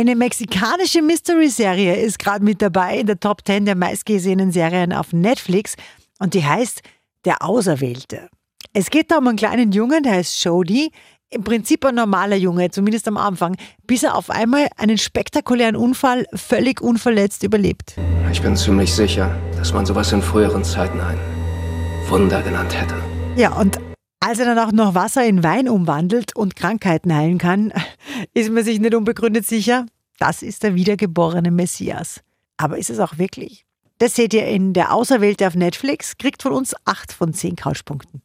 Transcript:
Eine mexikanische Mystery-Serie ist gerade mit dabei in der Top 10 der meistgesehenen Serien auf Netflix und die heißt Der Auserwählte. Es geht da um einen kleinen Jungen, der heißt Shodi. Im Prinzip ein normaler Junge, zumindest am Anfang, bis er auf einmal einen spektakulären Unfall völlig unverletzt überlebt. Ich bin ziemlich sicher, dass man sowas in früheren Zeiten ein Wunder genannt hätte. Ja, und als er dann auch noch Wasser in Wein umwandelt und Krankheiten heilen kann, ist man sich nicht unbegründet sicher, das ist der wiedergeborene Messias. Aber ist es auch wirklich? Das seht ihr in Der Auserwählte auf Netflix, kriegt von uns 8 von 10 Couchpunkten.